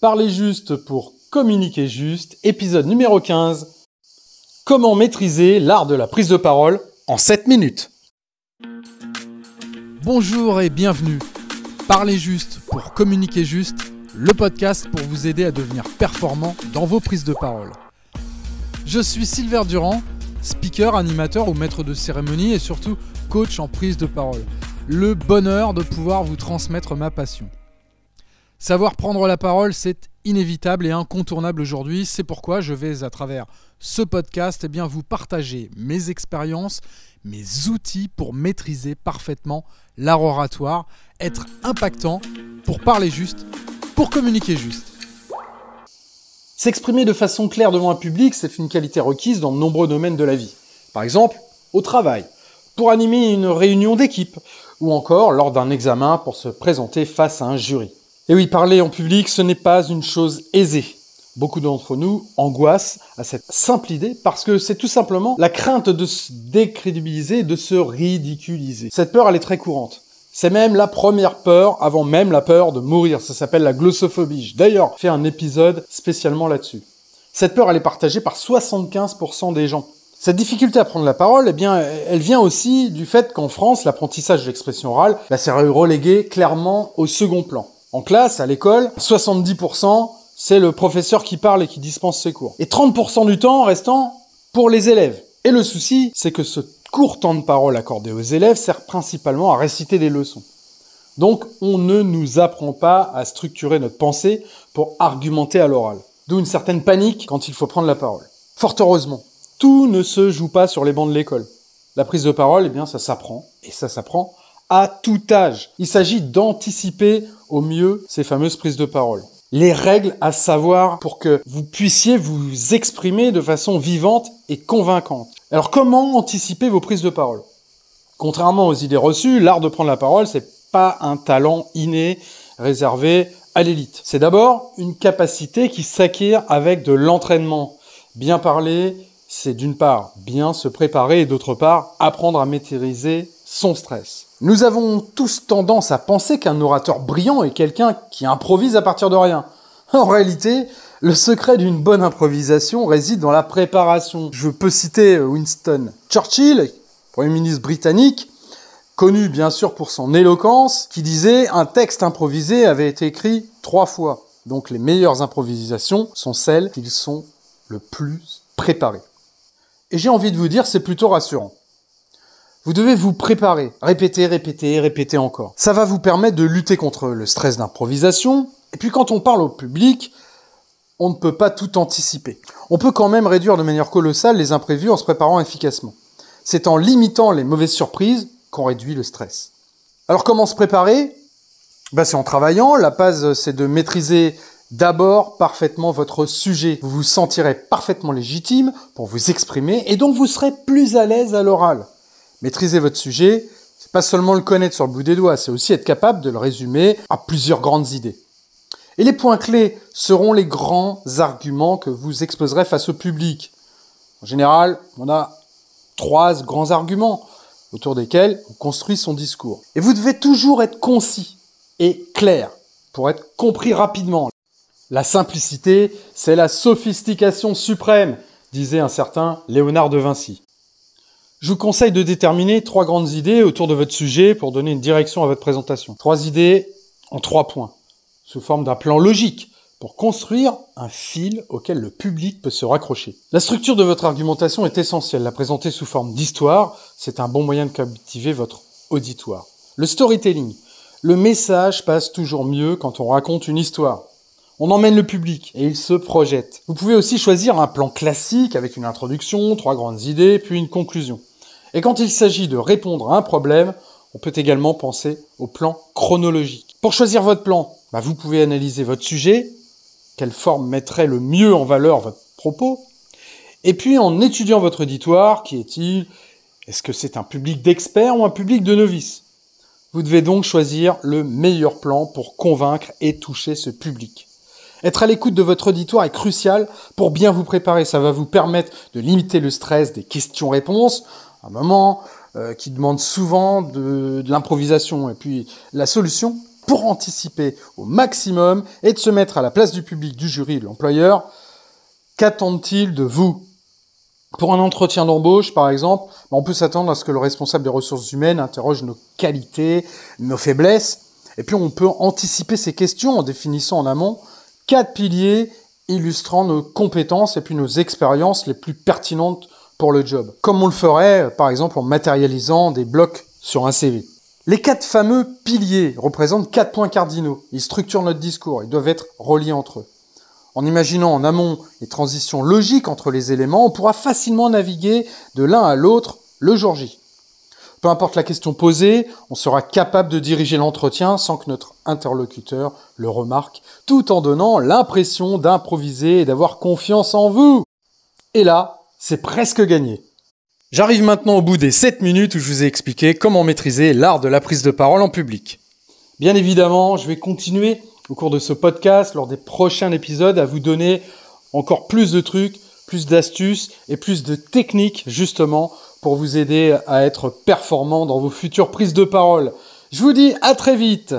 Parler juste pour communiquer juste, épisode numéro 15. Comment maîtriser l'art de la prise de parole en 7 minutes? Bonjour et bienvenue. Parler juste pour communiquer juste, le podcast pour vous aider à devenir performant dans vos prises de parole. Je suis Silver Durand, speaker, animateur ou maître de cérémonie et surtout coach en prise de parole. Le bonheur de pouvoir vous transmettre ma passion. Savoir prendre la parole, c'est inévitable et incontournable aujourd'hui. C'est pourquoi je vais, à travers ce podcast, eh bien, vous partager mes expériences, mes outils pour maîtriser parfaitement l'art oratoire, être impactant, pour parler juste, pour communiquer juste. S'exprimer de façon claire devant un public, c'est une qualité requise dans de nombreux domaines de la vie. Par exemple, au travail, pour animer une réunion d'équipe, ou encore lors d'un examen pour se présenter face à un jury. Et oui, parler en public, ce n'est pas une chose aisée. Beaucoup d'entre nous angoissent à cette simple idée parce que c'est tout simplement la crainte de se décrédibiliser, de se ridiculiser. Cette peur, elle est très courante. C'est même la première peur avant même la peur de mourir. Ça s'appelle la glossophobie. J'ai d'ailleurs fait un épisode spécialement là-dessus. Cette peur, elle est partagée par 75% des gens. Cette difficulté à prendre la parole, eh bien, elle vient aussi du fait qu'en France, l'apprentissage de l'expression orale, bah, s'est relégué clairement au second plan. En classe, à l'école, 70%, c'est le professeur qui parle et qui dispense ses cours. Et 30% du temps restant pour les élèves. Et le souci, c'est que ce court temps de parole accordé aux élèves sert principalement à réciter des leçons. Donc, on ne nous apprend pas à structurer notre pensée pour argumenter à l'oral. D'où une certaine panique quand il faut prendre la parole. Fort heureusement, tout ne se joue pas sur les bancs de l'école. La prise de parole, eh bien, ça s'apprend. Et ça s'apprend à tout âge. Il s'agit d'anticiper au mieux ces fameuses prises de parole. Les règles à savoir pour que vous puissiez vous exprimer de façon vivante et convaincante. Alors comment anticiper vos prises de parole? Contrairement aux idées reçues, l'art de prendre la parole, c'est pas un talent inné réservé à l'élite. C'est d'abord une capacité qui s'acquiert avec de l'entraînement. Bien parler, c'est d'une part bien se préparer et d'autre part apprendre à maîtriser son stress. Nous avons tous tendance à penser qu'un orateur brillant est quelqu'un qui improvise à partir de rien. En réalité, le secret d'une bonne improvisation réside dans la préparation. Je peux citer Winston Churchill, Premier ministre britannique, connu bien sûr pour son éloquence, qui disait un texte improvisé avait été écrit trois fois. Donc les meilleures improvisations sont celles qui sont le plus préparées. Et j'ai envie de vous dire, c'est plutôt rassurant. Vous devez vous préparer, répéter, répéter, répéter encore. Ça va vous permettre de lutter contre le stress d'improvisation. Et puis quand on parle au public, on ne peut pas tout anticiper. On peut quand même réduire de manière colossale les imprévus en se préparant efficacement. C'est en limitant les mauvaises surprises qu'on réduit le stress. Alors comment se préparer? Ben, C'est en travaillant. La base, c'est de maîtriser d'abord parfaitement votre sujet. Vous vous sentirez parfaitement légitime pour vous exprimer et donc vous serez plus à l'aise à l'oral. Maîtriser votre sujet, c'est pas seulement le connaître sur le bout des doigts, c'est aussi être capable de le résumer à plusieurs grandes idées. Et les points clés seront les grands arguments que vous exposerez face au public. En général, on a trois grands arguments autour desquels on construit son discours. Et vous devez toujours être concis et clair pour être compris rapidement. La simplicité, c'est la sophistication suprême, disait un certain Léonard de Vinci. Je vous conseille de déterminer trois grandes idées autour de votre sujet pour donner une direction à votre présentation. Trois idées en trois points, sous forme d'un plan logique, pour construire un fil auquel le public peut se raccrocher. La structure de votre argumentation est essentielle. La présenter sous forme d'histoire, c'est un bon moyen de captiver votre auditoire. Le storytelling. Le message passe toujours mieux quand on raconte une histoire. On emmène le public et il se projette. Vous pouvez aussi choisir un plan classique avec une introduction, trois grandes idées, puis une conclusion. Et quand il s'agit de répondre à un problème, on peut également penser au plan chronologique. Pour choisir votre plan, bah, vous pouvez analyser votre sujet, quelle forme mettrait le mieux en valeur votre propos, et puis en étudiant votre auditoire, qui est-il Est-ce que c'est un public d'experts ou un public de novices? Vous devez donc choisir le meilleur plan pour convaincre et toucher ce public. Être à l'écoute de votre auditoire est crucial pour bien vous préparer. Ça va vous permettre de limiter le stress des questions-réponses un moment euh, qui demande souvent de, de l'improvisation. Et puis la solution, pour anticiper au maximum et de se mettre à la place du public, du jury, de l'employeur, qu'attendent-ils de vous? Pour un entretien d'embauche, par exemple, ben, on peut s'attendre à ce que le responsable des ressources humaines interroge nos qualités, nos faiblesses, et puis on peut anticiper ces questions en définissant en amont quatre piliers illustrant nos compétences et puis nos expériences les plus pertinentes pour le job. Comme on le ferait, par exemple, en matérialisant des blocs sur un CV. Les quatre fameux piliers représentent quatre points cardinaux. Ils structurent notre discours. Ils doivent être reliés entre eux. En imaginant en amont les transitions logiques entre les éléments, on pourra facilement naviguer de l'un à l'autre le jour J. Peu importe la question posée, on sera capable de diriger l'entretien sans que notre interlocuteur le remarque, tout en donnant l'impression d'improviser et d'avoir confiance en vous. Et là, c'est presque gagné. J'arrive maintenant au bout des 7 minutes où je vous ai expliqué comment maîtriser l'art de la prise de parole en public. Bien évidemment, je vais continuer au cours de ce podcast, lors des prochains épisodes, à vous donner encore plus de trucs, plus d'astuces et plus de techniques justement pour vous aider à être performant dans vos futures prises de parole. Je vous dis à très vite